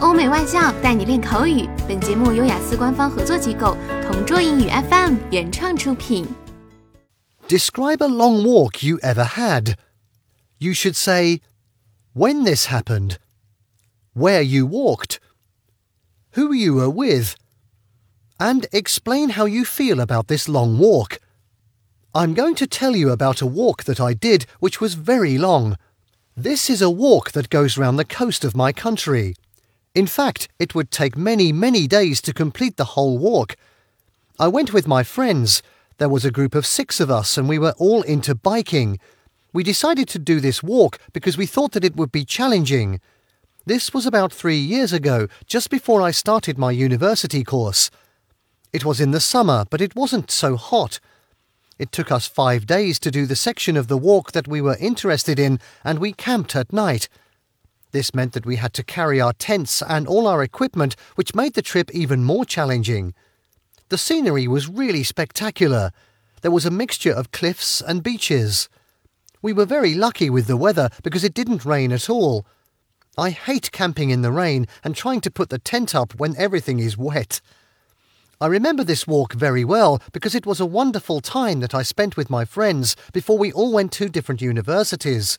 欧美外教带你练口语。本节目由雅思官方合作机构同桌英语 FM 原创出品。Describe a long walk you ever had. You should say when this happened, where you walked, who you were with, and explain how you feel about this long walk. I'm going to tell you about a walk that I did which was very long. This is a walk that goes round the coast of my country. In fact, it would take many, many days to complete the whole walk. I went with my friends. There was a group of six of us, and we were all into biking. We decided to do this walk because we thought that it would be challenging. This was about three years ago, just before I started my university course. It was in the summer, but it wasn't so hot. It took us five days to do the section of the walk that we were interested in, and we camped at night. This meant that we had to carry our tents and all our equipment, which made the trip even more challenging. The scenery was really spectacular. There was a mixture of cliffs and beaches. We were very lucky with the weather because it didn't rain at all. I hate camping in the rain and trying to put the tent up when everything is wet. I remember this walk very well because it was a wonderful time that I spent with my friends before we all went to different universities.